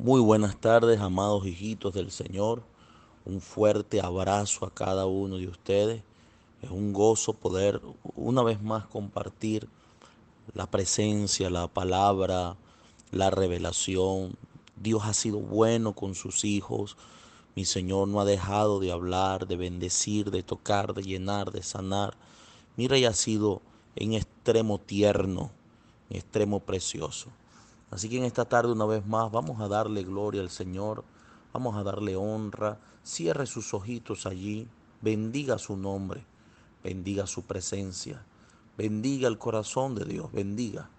Muy buenas tardes, amados hijitos del Señor. Un fuerte abrazo a cada uno de ustedes. Es un gozo poder una vez más compartir la presencia, la palabra, la revelación. Dios ha sido bueno con sus hijos. Mi Señor no ha dejado de hablar, de bendecir, de tocar, de llenar, de sanar. Mira, y ha sido en extremo tierno, en extremo precioso. Así que en esta tarde una vez más vamos a darle gloria al Señor, vamos a darle honra, cierre sus ojitos allí, bendiga su nombre, bendiga su presencia, bendiga el corazón de Dios, bendiga,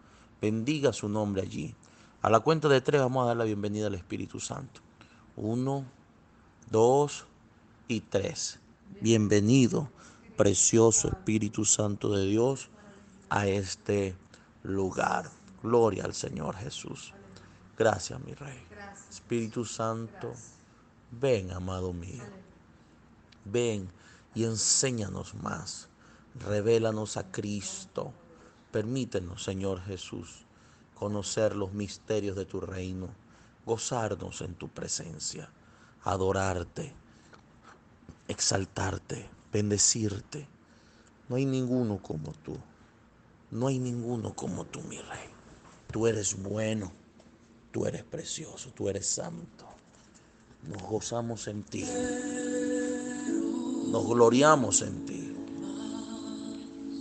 bendiga su nombre allí. A la cuenta de tres vamos a dar la bienvenida al Espíritu Santo. Uno, dos y tres. Bienvenido, precioso Espíritu Santo de Dios, a este lugar. Gloria al Señor Jesús. Gracias, mi Rey. Espíritu Santo, ven, amado mío. Ven y enséñanos más. Revélanos a Cristo. Permítenos, Señor Jesús, conocer los misterios de tu reino, gozarnos en tu presencia, adorarte, exaltarte, bendecirte. No hay ninguno como tú. No hay ninguno como tú, mi Rey. Tú eres bueno, tú eres precioso, tú eres santo. Nos gozamos en ti. Nos gloriamos en ti.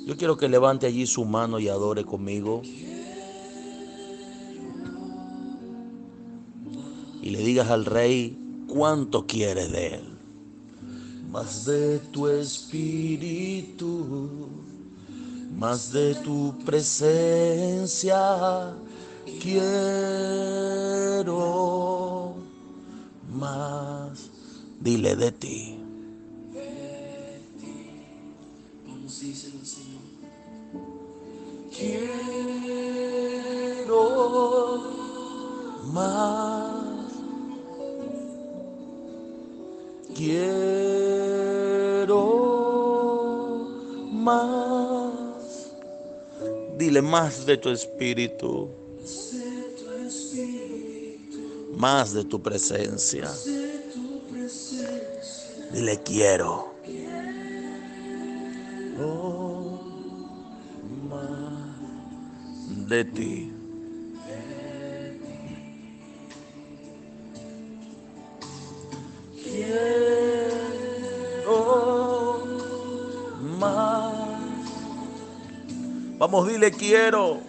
Yo quiero que levante allí su mano y adore conmigo. Y le digas al rey cuánto quieres de él. Más de tu espíritu más de tu presencia quiero más. Dile de ti. Quiero más. Quiero más. Dile más de tu espíritu. Más de tu presencia. Dile quiero. De ti. Vamos, dile quiero.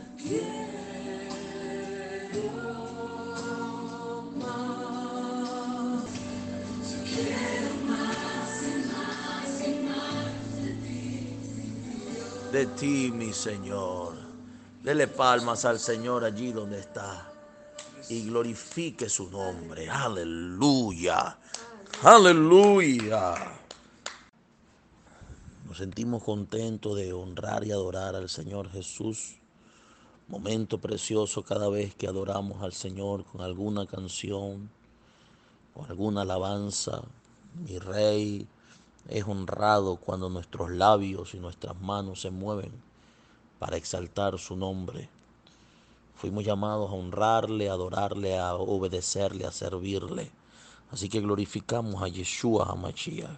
De ti, mi Señor. Dele palmas al Señor allí donde está y glorifique su nombre. Aleluya. Aleluya. Nos sentimos contentos de honrar y adorar al Señor Jesús. Momento precioso cada vez que adoramos al Señor con alguna canción, o alguna alabanza. Mi Rey es honrado cuando nuestros labios y nuestras manos se mueven para exaltar su nombre. Fuimos llamados a honrarle, a adorarle, a obedecerle, a servirle. Así que glorificamos a Yeshua HaMashiach.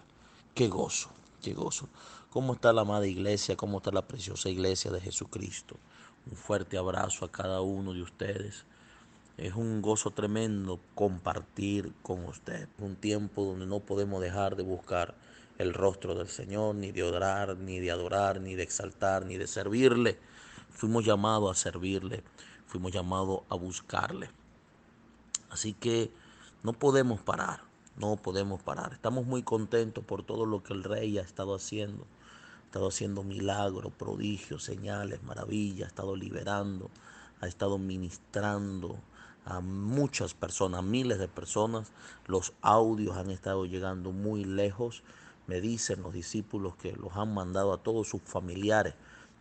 Qué gozo, qué gozo. ¿Cómo está la amada iglesia? ¿Cómo está la preciosa iglesia de Jesucristo? Un fuerte abrazo a cada uno de ustedes. Es un gozo tremendo compartir con usted. Un tiempo donde no podemos dejar de buscar el rostro del Señor, ni de orar, ni de adorar, ni de exaltar, ni de servirle. Fuimos llamados a servirle, fuimos llamados a buscarle. Así que no podemos parar, no podemos parar. Estamos muy contentos por todo lo que el rey ha estado haciendo estado haciendo milagros, prodigios, señales, maravillas, ha estado liberando, ha estado ministrando a muchas personas, miles de personas. Los audios han estado llegando muy lejos. Me dicen los discípulos que los han mandado a todos sus familiares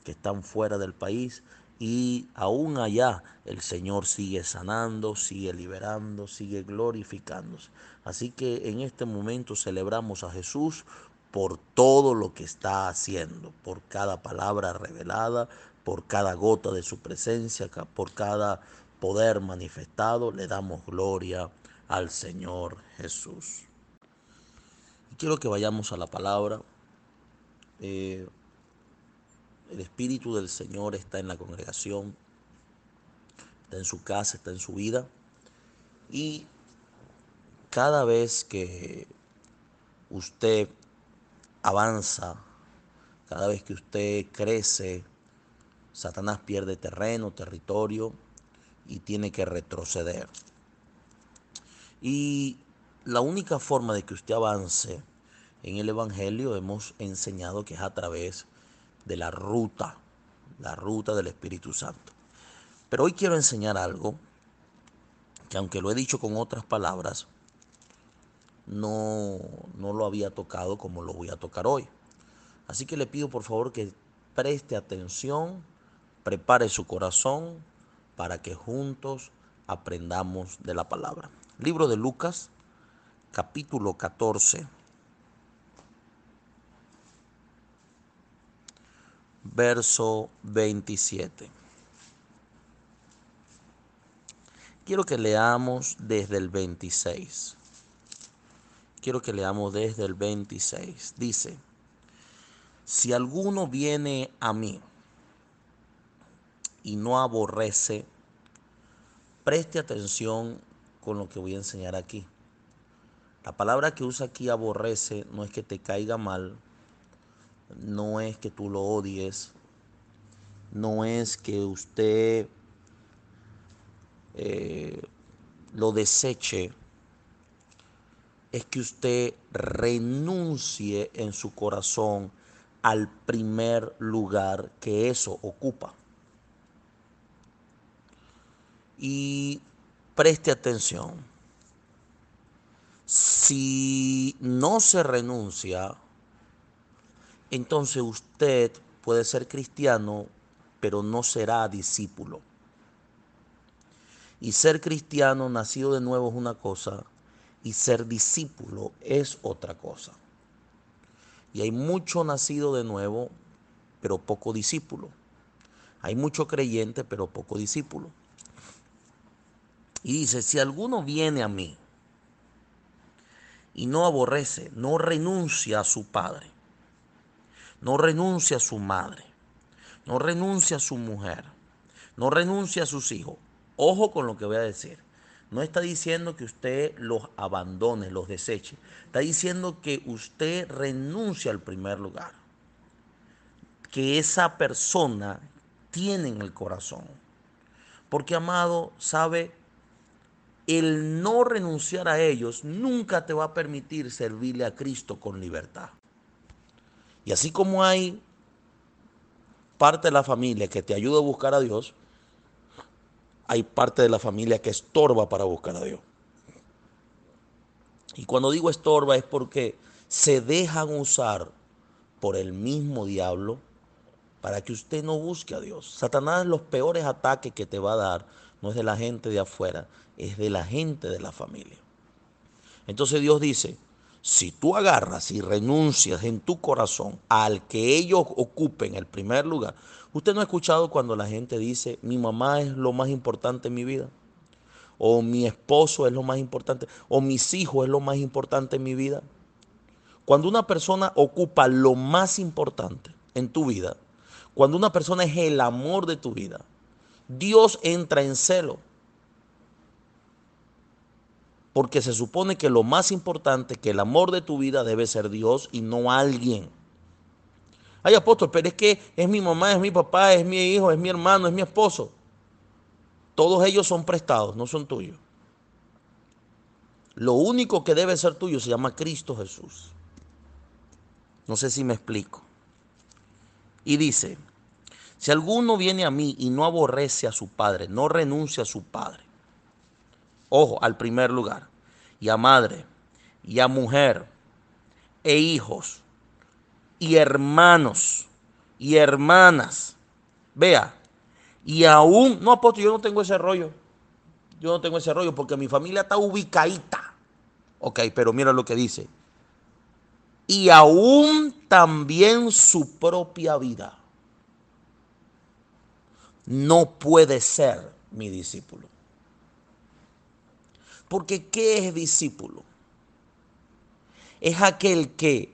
que están fuera del país y aún allá el Señor sigue sanando, sigue liberando, sigue glorificándose. Así que en este momento celebramos a Jesús por todo lo que está haciendo, por cada palabra revelada, por cada gota de su presencia, por cada poder manifestado, le damos gloria al Señor Jesús. quiero que vayamos a la palabra. Eh, el Espíritu del Señor está en la congregación, está en su casa, está en su vida. Y cada vez que usted avanza, cada vez que usted crece, Satanás pierde terreno, territorio y tiene que retroceder. Y la única forma de que usted avance en el Evangelio hemos enseñado que es a través de la ruta, la ruta del Espíritu Santo. Pero hoy quiero enseñar algo que aunque lo he dicho con otras palabras, no, no lo había tocado como lo voy a tocar hoy. Así que le pido por favor que preste atención, prepare su corazón para que juntos aprendamos de la palabra. Libro de Lucas, capítulo 14. Verso 27. Quiero que leamos desde el 26. Quiero que leamos desde el 26. Dice, si alguno viene a mí y no aborrece, preste atención con lo que voy a enseñar aquí. La palabra que usa aquí aborrece no es que te caiga mal, no es que tú lo odies, no es que usted eh, lo deseche, es que usted renuncie en su corazón al primer lugar que eso ocupa. Y preste atención. Si no se renuncia, entonces usted puede ser cristiano, pero no será discípulo. Y ser cristiano nacido de nuevo es una cosa y ser discípulo es otra cosa. Y hay mucho nacido de nuevo, pero poco discípulo. Hay mucho creyente, pero poco discípulo. Y dice, si alguno viene a mí y no aborrece, no renuncia a su padre, no renuncia a su madre, no renuncia a su mujer, no renuncia a sus hijos, Ojo con lo que voy a decir. No está diciendo que usted los abandone, los deseche. Está diciendo que usted renuncia al primer lugar. Que esa persona tiene en el corazón. Porque, amado, sabe, el no renunciar a ellos nunca te va a permitir servirle a Cristo con libertad. Y así como hay parte de la familia que te ayuda a buscar a Dios, hay parte de la familia que estorba para buscar a Dios. Y cuando digo estorba es porque se dejan usar por el mismo diablo para que usted no busque a Dios. Satanás los peores ataques que te va a dar no es de la gente de afuera, es de la gente de la familia. Entonces Dios dice, si tú agarras y renuncias en tu corazón al que ellos ocupen el primer lugar, Usted no ha escuchado cuando la gente dice, mi mamá es lo más importante en mi vida, o mi esposo es lo más importante, o mis hijos es lo más importante en mi vida. Cuando una persona ocupa lo más importante en tu vida, cuando una persona es el amor de tu vida, Dios entra en celo. Porque se supone que lo más importante, que el amor de tu vida debe ser Dios y no alguien. Ay, apóstol, pero es que es mi mamá, es mi papá, es mi hijo, es mi hermano, es mi esposo. Todos ellos son prestados, no son tuyos. Lo único que debe ser tuyo se llama Cristo Jesús. No sé si me explico. Y dice, si alguno viene a mí y no aborrece a su padre, no renuncia a su padre, ojo, al primer lugar, y a madre, y a mujer, e hijos, y hermanos y hermanas. Vea, y aún, no apóstol, yo no tengo ese rollo. Yo no tengo ese rollo porque mi familia está ubicadita. Ok, pero mira lo que dice. Y aún también su propia vida. No puede ser mi discípulo. Porque ¿qué es discípulo? Es aquel que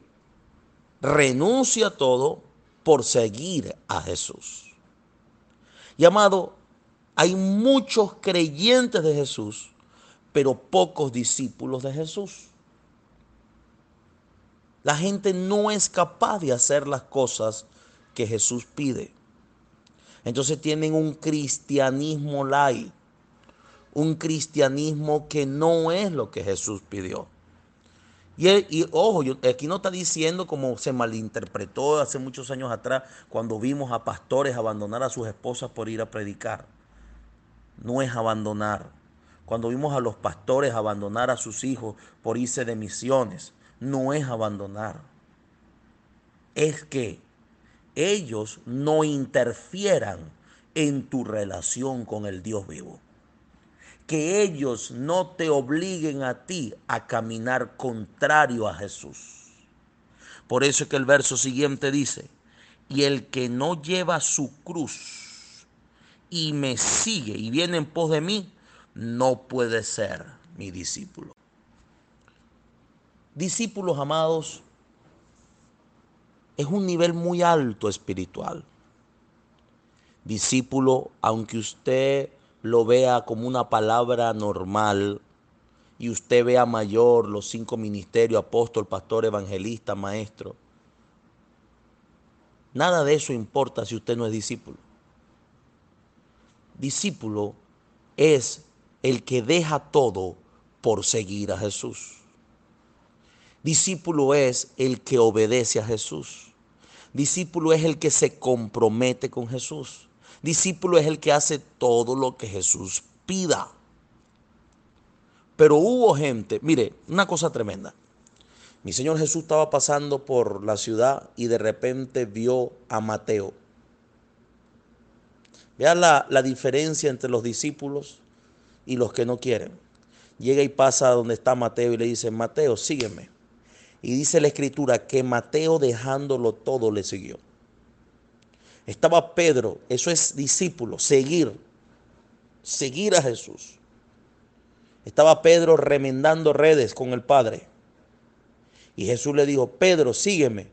renuncia a todo por seguir a Jesús. Y amado, hay muchos creyentes de Jesús, pero pocos discípulos de Jesús. La gente no es capaz de hacer las cosas que Jesús pide. Entonces tienen un cristianismo light, un cristianismo que no es lo que Jesús pidió. Y, ojo, aquí no está diciendo como se malinterpretó hace muchos años atrás cuando vimos a pastores abandonar a sus esposas por ir a predicar. No es abandonar. Cuando vimos a los pastores abandonar a sus hijos por irse de misiones, no es abandonar. Es que ellos no interfieran en tu relación con el Dios vivo que ellos no te obliguen a ti a caminar contrario a Jesús. Por eso es que el verso siguiente dice, y el que no lleva su cruz y me sigue y viene en pos de mí, no puede ser mi discípulo. Discípulos amados, es un nivel muy alto espiritual. Discípulo, aunque usted lo vea como una palabra normal y usted vea mayor los cinco ministerios, apóstol, pastor, evangelista, maestro. Nada de eso importa si usted no es discípulo. Discípulo es el que deja todo por seguir a Jesús. Discípulo es el que obedece a Jesús. Discípulo es el que se compromete con Jesús. Discípulo es el que hace todo lo que Jesús pida. Pero hubo gente, mire, una cosa tremenda. Mi Señor Jesús estaba pasando por la ciudad y de repente vio a Mateo. Vea la, la diferencia entre los discípulos y los que no quieren. Llega y pasa donde está Mateo y le dice, Mateo, sígueme. Y dice la escritura que Mateo dejándolo todo le siguió. Estaba Pedro, eso es discípulo, seguir, seguir a Jesús. Estaba Pedro remendando redes con el Padre. Y Jesús le dijo, Pedro, sígueme.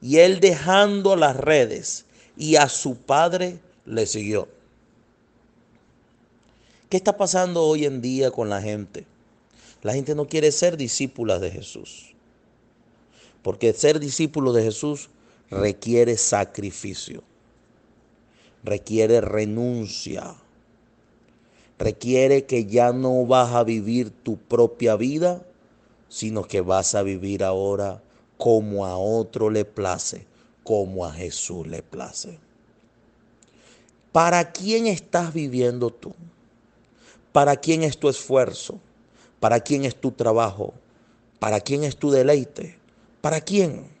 Y él dejando las redes y a su Padre le siguió. ¿Qué está pasando hoy en día con la gente? La gente no quiere ser discípula de Jesús. Porque ser discípulo de Jesús requiere sacrificio requiere renuncia. Requiere que ya no vas a vivir tu propia vida, sino que vas a vivir ahora como a otro le place, como a Jesús le place. ¿Para quién estás viviendo tú? ¿Para quién es tu esfuerzo? ¿Para quién es tu trabajo? ¿Para quién es tu deleite? ¿Para quién?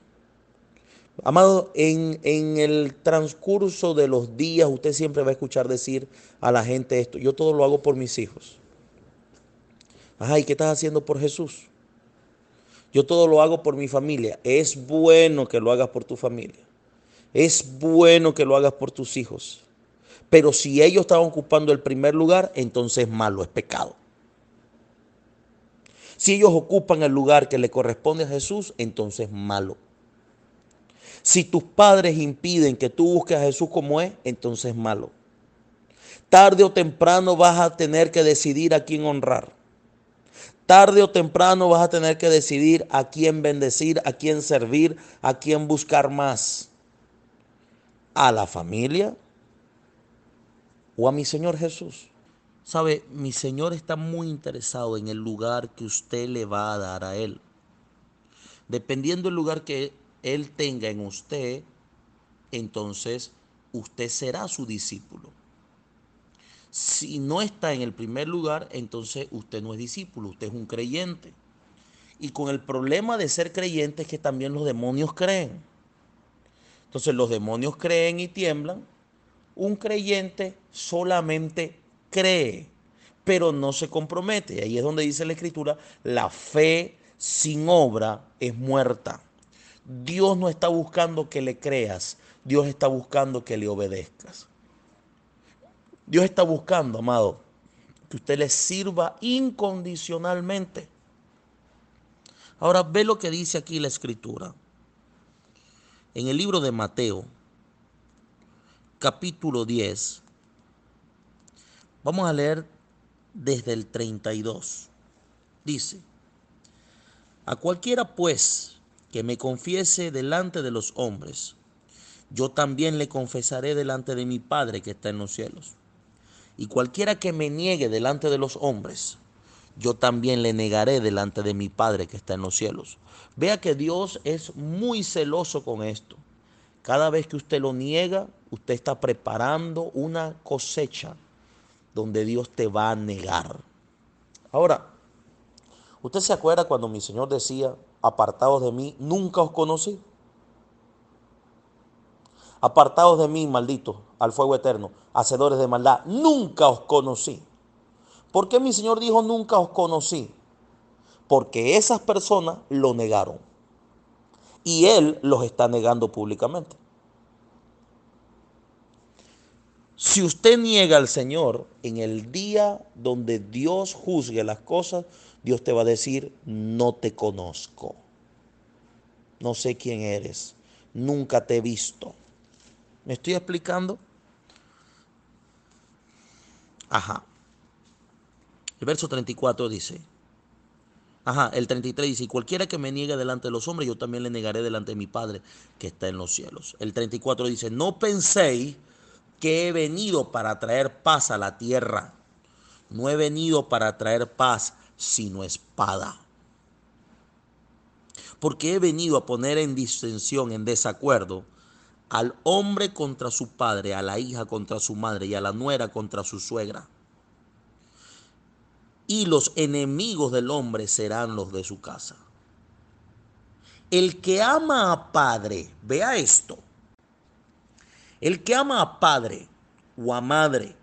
Amado, en, el transcurso de los días usted siempre va a escuchar decir a la gente esto, yo todo lo hago por mis hijos. Ajá, ¿y qué estás haciendo por Jesús? Yo todo lo hago por mi familia. Es bueno que lo hagas por tu familia. Es bueno que lo hagas por tus hijos. Pero si ellos están ocupando el primer lugar, entonces es malo, es pecado. Si ellos ocupan el lugar que le corresponde a Jesús, entonces es malo. Si tus padres impiden que tú busques a Jesús como es, entonces es malo. Tarde o temprano vas a tener que decidir a quién honrar. Tarde o temprano vas a tener que decidir a quién bendecir, a quién servir, a quién buscar más. A la familia o a mi Señor Jesús. Sabe, mi Señor está muy interesado en el lugar que usted le va a dar a Él. Dependiendo del lugar que él tenga en usted, entonces usted será su discípulo. Si no está en el primer lugar, entonces usted no es discípulo, usted es un creyente. Y con el problema de ser creyente es que también los demonios creen. Entonces los demonios creen y tiemblan. Un creyente solamente cree, pero no se compromete. Ahí es donde dice la escritura, la fe sin obra es muerta. Dios no está buscando que le creas, Dios está buscando que le obedezcas. Dios está buscando, amado, que usted le sirva incondicionalmente. Ahora ve lo que dice aquí la escritura. En el libro de Mateo, capítulo 10, vamos a leer desde el 32. Dice, a cualquiera pues que me confiese delante de los hombres, yo también le confesaré delante de mi Padre que está en los cielos. Y cualquiera que me niegue delante de los hombres, yo también le negaré delante de mi Padre que está en los cielos. Vea que Dios es muy celoso con esto. Cada vez que usted lo niega, usted está preparando una cosecha donde Dios te va a negar. Ahora, ¿usted se acuerda cuando mi Señor decía, apartados de mí, nunca os conocí? Apartados de mí, malditos, al fuego eterno, hacedores de maldad, nunca os conocí. ¿Por qué mi Señor dijo nunca os conocí? Porque esas personas lo negaron. Y Él los está negando públicamente. Si usted niega al Señor en el día donde Dios juzgue las cosas, Dios te va a decir, no te conozco. No sé quién eres. Nunca te he visto. ¿Me estoy explicando? Ajá. El verso 34 dice, ajá, el 33 dice, y cualquiera que me niegue delante de los hombres, yo también le negaré delante de mi Padre que está en los cielos. El 34 dice, no penséis que he venido para traer paz a la tierra. No he venido para traer paz, sino espada. Porque he venido a poner en distensión, en desacuerdo, al hombre contra su padre, a la hija contra su madre y a la nuera contra su suegra y los enemigos del hombre serán los de su casa. El que ama a padre, vea esto, el que ama a padre o a madre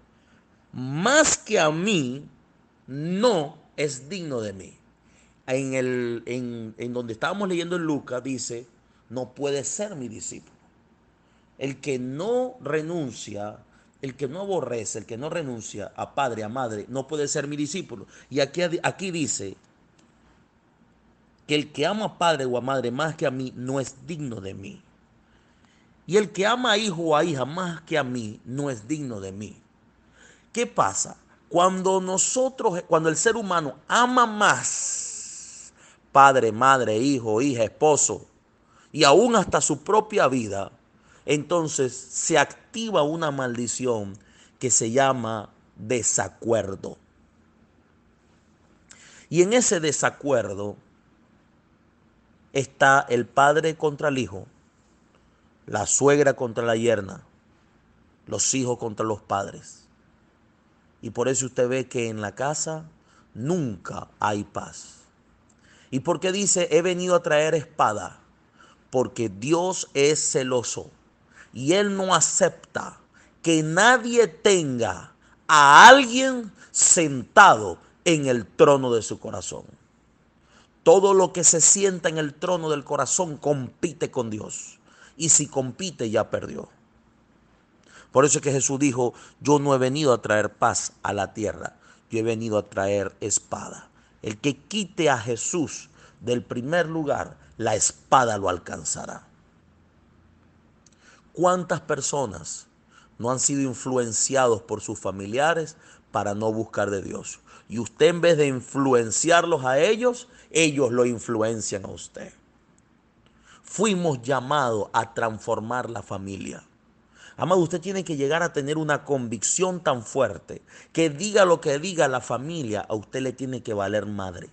más que a mí, no es digno de mí. En, el, en, en donde estábamos leyendo en Lucas dice, no puede ser mi discípulo. El que no renuncia el que no aborrece, el que no renuncia a padre, a madre, no puede ser mi discípulo. Y aquí, aquí dice que el que ama a padre o a madre más que a mí no es digno de mí. Y el que ama a hijo o a hija más que a mí no es digno de mí. ¿Qué pasa? Cuando nosotros, cuando el ser humano ama más padre, madre, hijo, hija, esposo y aún hasta su propia vida, entonces se activa una maldición que se llama desacuerdo. Y en ese desacuerdo está el padre contra el hijo, la suegra contra la yerna, los hijos contra los padres. Y por eso usted ve que en la casa nunca hay paz. ¿Y por qué dice, he venido a traer espada? Porque Dios es celoso y Él no acepta que nadie tenga a alguien sentado en el trono de su corazón. Todo lo que se sienta en el trono del corazón compite con Dios. Y si compite ya perdió. Por eso es que Jesús dijo, yo no he venido a traer paz a la tierra, yo he venido a traer espada. El que quite a Jesús del primer lugar, la espada lo alcanzará. ¿Cuántas personas no han sido influenciados por sus familiares para no buscar de Dios? Y usted en vez de influenciarlos a ellos, ellos lo influencian a usted. Fuimos llamados a transformar la familia. Amado, usted tiene que llegar a tener una convicción tan fuerte que diga lo que diga la familia, a usted le tiene que valer madre.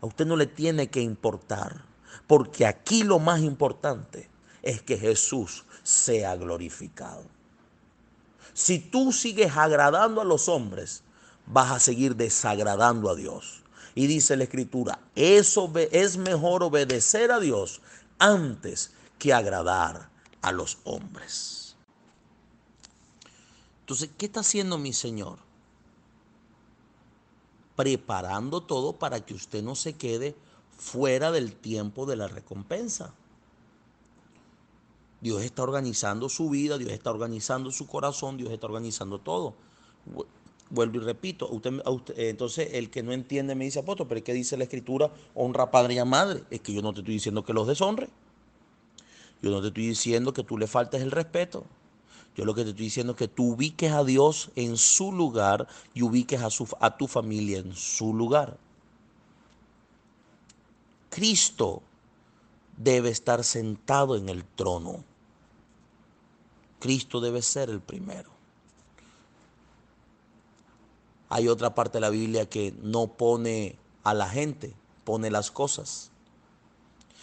A usted no le tiene que importar. Porque aquí lo más importante es que Jesús sea glorificado. Si tú sigues agradando a los hombres, vas a seguir desagradando a Dios. Y dice la escritura, eso es mejor obedecer a Dios antes que agradar a los hombres. Entonces, ¿qué está haciendo mi Señor? Preparando todo para que usted no se quede fuera del tiempo de la recompensa. Dios está organizando su vida, Dios está organizando su corazón, Dios está organizando todo. Vuelvo y repito, usted, entonces el que no entiende me dice apóstol, pero ¿qué dice la escritura? Honra a padre y a madre. Es que yo no te estoy diciendo que los deshonre. Yo no te estoy diciendo que tú le faltes el respeto. Yo lo que te estoy diciendo es que tú ubiques a Dios en su lugar y ubiques a, su, a tu familia en su lugar. Cristo debe estar sentado en el trono. Cristo debe ser el primero. Hay otra parte de la Biblia que no pone a la gente, pone las cosas.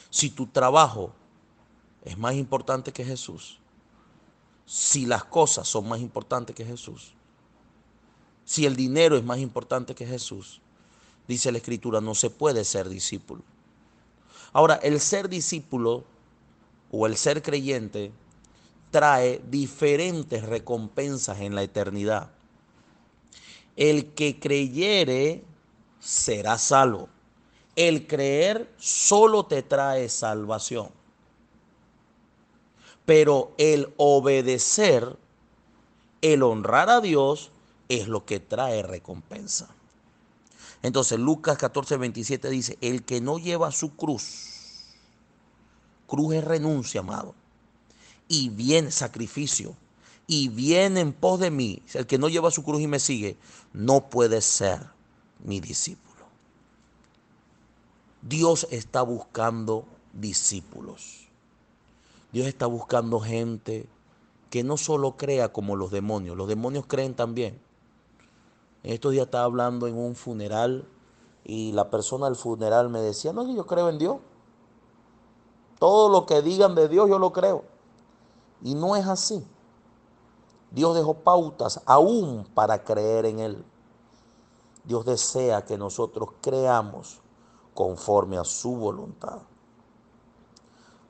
Si tu trabajo es más importante que Jesús, si las cosas son más importantes que Jesús, si el dinero es más importante que Jesús, dice la Escritura, no se puede ser discípulo. Ahora, el ser discípulo o el ser creyente trae diferentes recompensas en la eternidad. El que creyere será salvo. El creer solo te trae salvación. Pero el obedecer, el honrar a Dios, es lo que trae recompensa. Entonces Lucas 14, 27 dice, el que no lleva su cruz, cruz es renuncia, amado, y viene sacrificio, y viene en pos de mí, el que no lleva su cruz y me sigue, no puede ser mi discípulo. Dios está buscando discípulos. Dios está buscando gente que no solo crea como los demonios, los demonios creen también. En estos días estaba hablando en un funeral y la persona del funeral me decía, no, yo creo en Dios. Todo lo que digan de Dios yo lo creo. Y no es así. Dios dejó pautas aún para creer en Él. Dios desea que nosotros creamos conforme a su voluntad.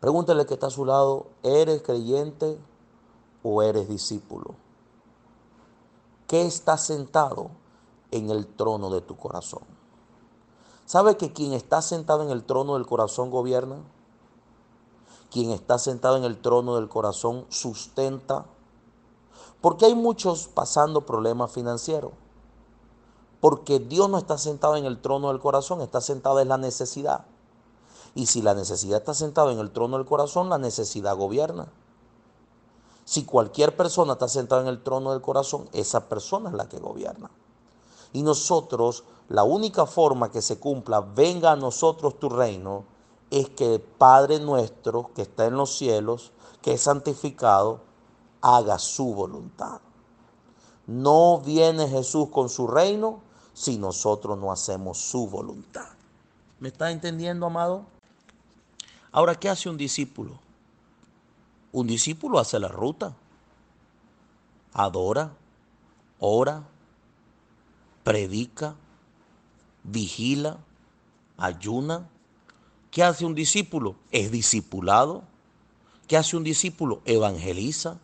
Pregúntale que está a su lado, ¿eres creyente o eres discípulo? ¿Qué está sentado en el trono de tu corazón? ¿Sabe que quien está sentado en el trono del corazón gobierna? Quien está sentado en el trono del corazón sustenta porque hay muchos pasando problemas financieros. Porque Dios no está sentado en el trono del corazón, está sentado en la necesidad. Y si la necesidad está sentada en el trono del corazón, la necesidad gobierna. Si cualquier persona está sentada en el trono del corazón, esa persona es la que gobierna. Y nosotros, la única forma que se cumpla, venga a nosotros tu reino, es que el Padre nuestro que está en los cielos, que es santificado, haga su voluntad. No viene Jesús con su reino si nosotros no hacemos su voluntad. ¿Me está entendiendo, amado? Ahora, ¿qué hace un discípulo? Un discípulo hace la ruta. Adora, ora, predica, vigila, ayuna. ¿Qué hace un discípulo? Es discipulado. ¿Qué hace un discípulo? Evangeliza,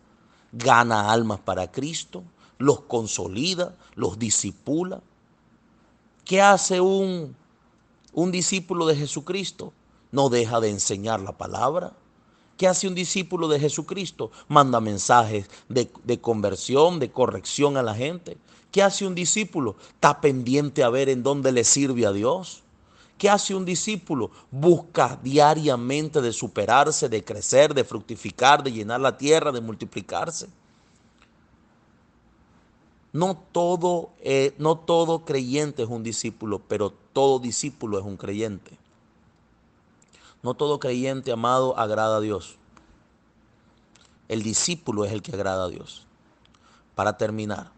gana almas para Cristo, los consolida, los disipula. ¿Qué hace un, un discípulo de Jesucristo? No deja de enseñar la palabra. ¿Qué hace un discípulo de Jesucristo? Manda mensajes de, de, conversión, de corrección a la gente. ¿Qué hace un discípulo? Está pendiente a ver en dónde le sirve a Dios. ¿Qué hace un discípulo? Busca diariamente de superarse, de crecer, de fructificar, de llenar la tierra, de multiplicarse. No todo, eh, no todo creyente es un discípulo, pero todo discípulo es un creyente. No todo creyente amado agrada a Dios. El discípulo es el que agrada a Dios. Para terminar,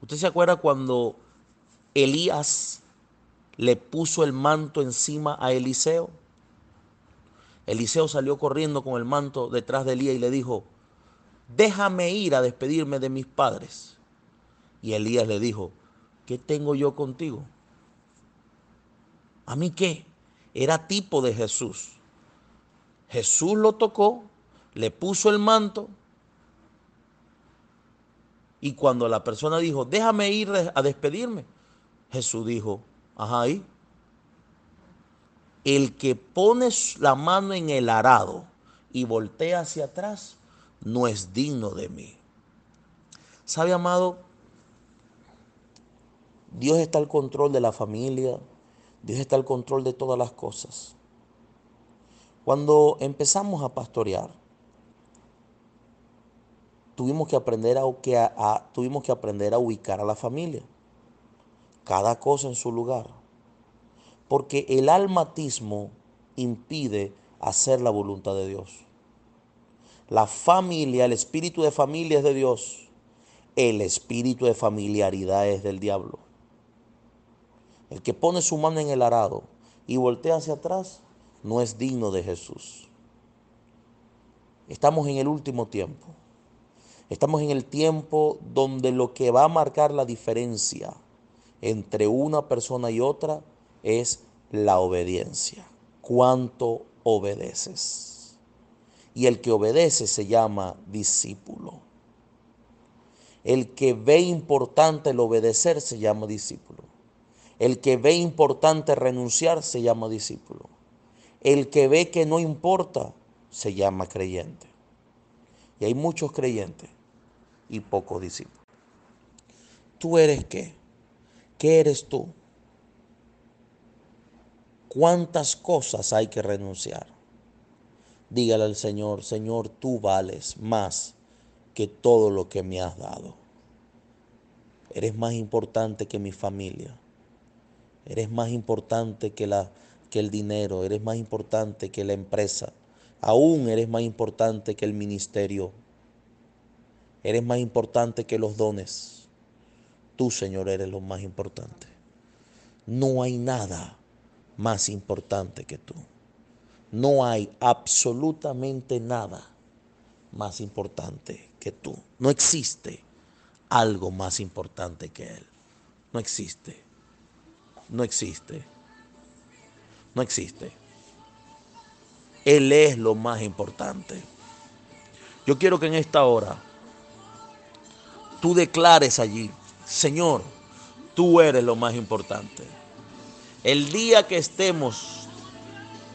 ¿usted se acuerda cuando Elías le puso el manto encima a Eliseo. Eliseo salió corriendo con el manto detrás de Elías y le dijo, déjame ir a despedirme de mis padres. Y Elías le dijo, ¿qué tengo yo contigo? ¿A mí qué? Era tipo de Jesús. Jesús lo tocó, le puso el manto. Y cuando la persona dijo, déjame ir a despedirme, Jesús dijo, ajá, ahí. El que pone la mano en el arado y voltea hacia atrás, no es digno de mí. ¿Sabe, amado? Dios está al control de la familia, Dios está al control de todas las cosas. Cuando empezamos a pastorear, tuvimos que aprender a, tuvimos que aprender a ubicar a la familia, cada cosa en su lugar, porque el almatismo impide hacer la voluntad de Dios. La familia, el espíritu de familia es de Dios, el espíritu de familiaridad es del diablo. El que pone su mano en el arado y voltea hacia atrás no es digno de Jesús. Estamos en el último tiempo. Estamos en el tiempo donde lo que va a marcar la diferencia entre una persona y otra es la obediencia. ¿Cuánto obedeces? Y el que obedece se llama discípulo. El que ve importante el obedecer se llama discípulo. El que ve importante renunciar se llama discípulo. El que ve que no importa se llama creyente. Y hay muchos creyentes y pocos discípulos. ¿Tú eres qué? ¿Qué eres tú? ¿Cuántas cosas hay que renunciar? Dígale al Señor, Señor, tú vales más que todo lo que me has dado. Eres más importante que mi familia. Eres más importante que, la, que el dinero, eres más importante que la empresa, aún eres más importante que el ministerio, eres más importante que los dones. Tú, Señor, eres lo más importante. No hay nada más importante que tú. No hay absolutamente nada más importante que tú. No existe algo más importante que Él. No existe no existe. No existe. Él es lo más importante. Yo quiero que en esta hora tú declares allí, Señor, tú eres lo más importante. El día que estemos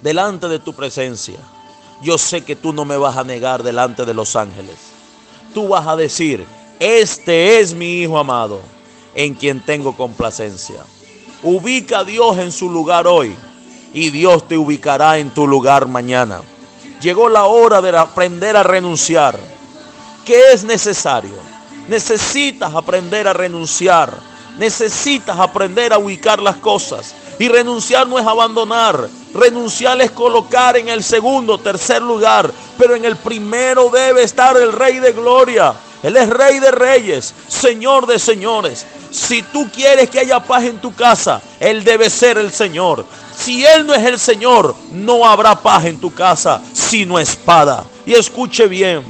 delante de tu presencia, yo sé que tú no me vas a negar delante de los ángeles. Tú vas a decir, este es mi Hijo amado, en quien tengo complacencia. Ubica a Dios en su lugar hoy y Dios te ubicará en tu lugar mañana. Llegó la hora de aprender a renunciar. ¿Qué es necesario? Necesitas aprender a renunciar. Necesitas aprender a ubicar las cosas. Y renunciar no es abandonar. Renunciar es colocar en el segundo, tercer lugar. Pero en el primero debe estar el Rey de Gloria. Él es Rey de Reyes, Señor de Señores. Si tú quieres que haya paz en tu casa, Él debe ser el Señor. Si Él no es el Señor, no habrá paz en tu casa, sino espada. Y escuche bien.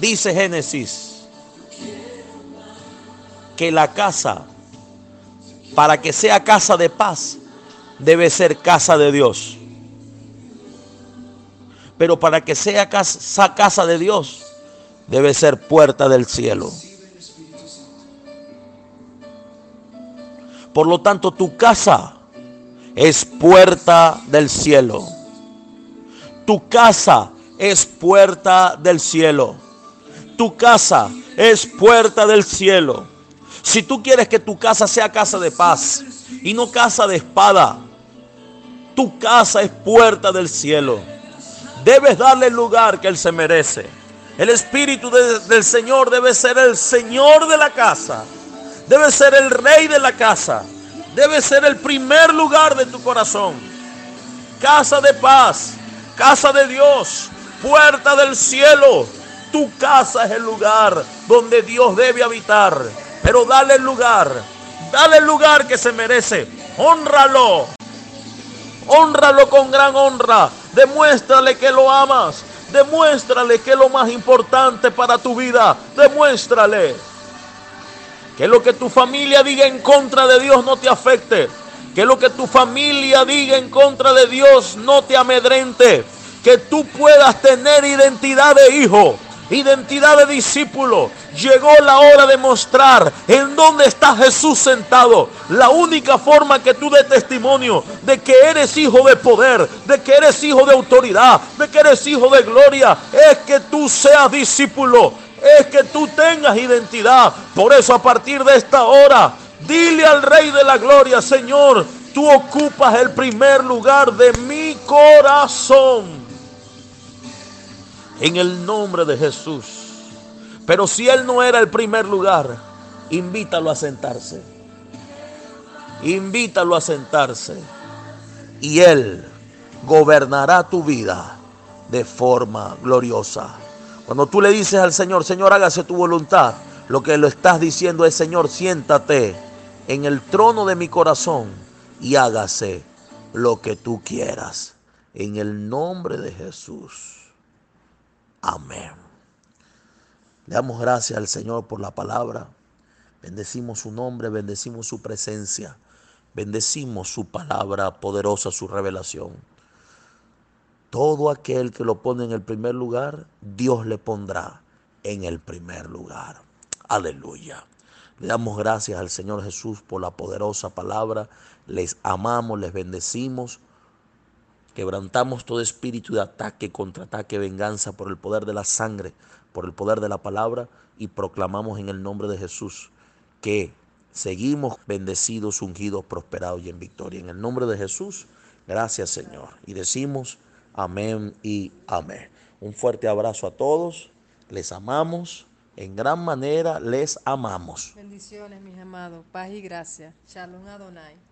Dice Génesis que la casa, para que sea casa de paz, debe ser casa de Dios. Pero para que sea casa, casa de Dios, debe ser puerta del cielo. Por lo tanto, tu casa es puerta del cielo. Tu casa es puerta del cielo. Tu casa es puerta del cielo. Si tú quieres que tu casa sea casa de paz y no casa de espada, tu casa es puerta del cielo. Debes darle el lugar que Él se merece. El Espíritu del Señor debe ser el Señor de la casa debe ser el rey de la casa, debe ser el primer lugar de tu corazón. Casa de paz, casa de Dios, puerta del cielo. Tu casa es el lugar donde Dios debe habitar. Pero dale el lugar, dale el lugar que se merece. Honralo, honralo con gran honra. Demuéstrale que lo amas. Demuéstrale que es lo más importante para tu vida. Demuéstrale. Que lo que tu familia diga en contra de Dios no te afecte. Que lo que tu familia diga en contra de Dios no te amedrente. Que tú puedas tener identidad de hijo. identidad de discípulo. Llegó la hora de mostrar en dónde está Jesús sentado. La única forma que tú des testimonio de que eres hijo de poder, de que eres hijo de autoridad, de que eres hijo de gloria, es que tú seas discípulo, es que tú tengas identidad. Por eso a partir de esta hora, dile al Rey de la Gloria, Señor, tú ocupas el primer lugar de mi corazón en el nombre de Jesús. Pero si Él no era el primer lugar, invítalo a sentarse. Invítalo a sentarse. Y Él gobernará tu vida de forma gloriosa. Cuando tú le dices al Señor, Señor, hágase tu voluntad, lo que lo estás diciendo es, Señor, siéntate en el trono de mi corazón y hágase lo que tú quieras. En el nombre de Jesús. Amén. Le damos gracias al Señor por la palabra. Bendecimos su nombre, bendecimos su presencia, bendecimos su palabra poderosa, su revelación. Todo aquel que lo pone en el primer lugar, Dios le pondrá en el primer lugar. Aleluya. Le damos gracias al Señor Jesús por la poderosa palabra. Les amamos, les bendecimos. Quebrantamos todo espíritu de ataque, contraataque, venganza por el poder de la sangre, por el poder de la palabra y proclamamos en el nombre de Jesús que seguimos bendecidos, ungidos, prosperados y en victoria. En el nombre de Jesús, gracias Señor. Y decimos amén y amén. Un fuerte abrazo a todos. Les amamos. En gran manera les amamos. Bendiciones, mis amados. Paz y gracia. Shalom Adonai.